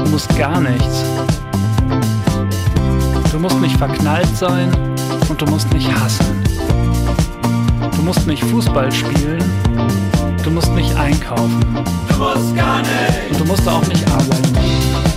Du musst gar nichts. Du musst nicht verknallt sein und du musst nicht hassen. Du musst nicht Fußball spielen. Du musst nicht einkaufen. Du musst gar nicht. Und du musst auch nicht arbeiten.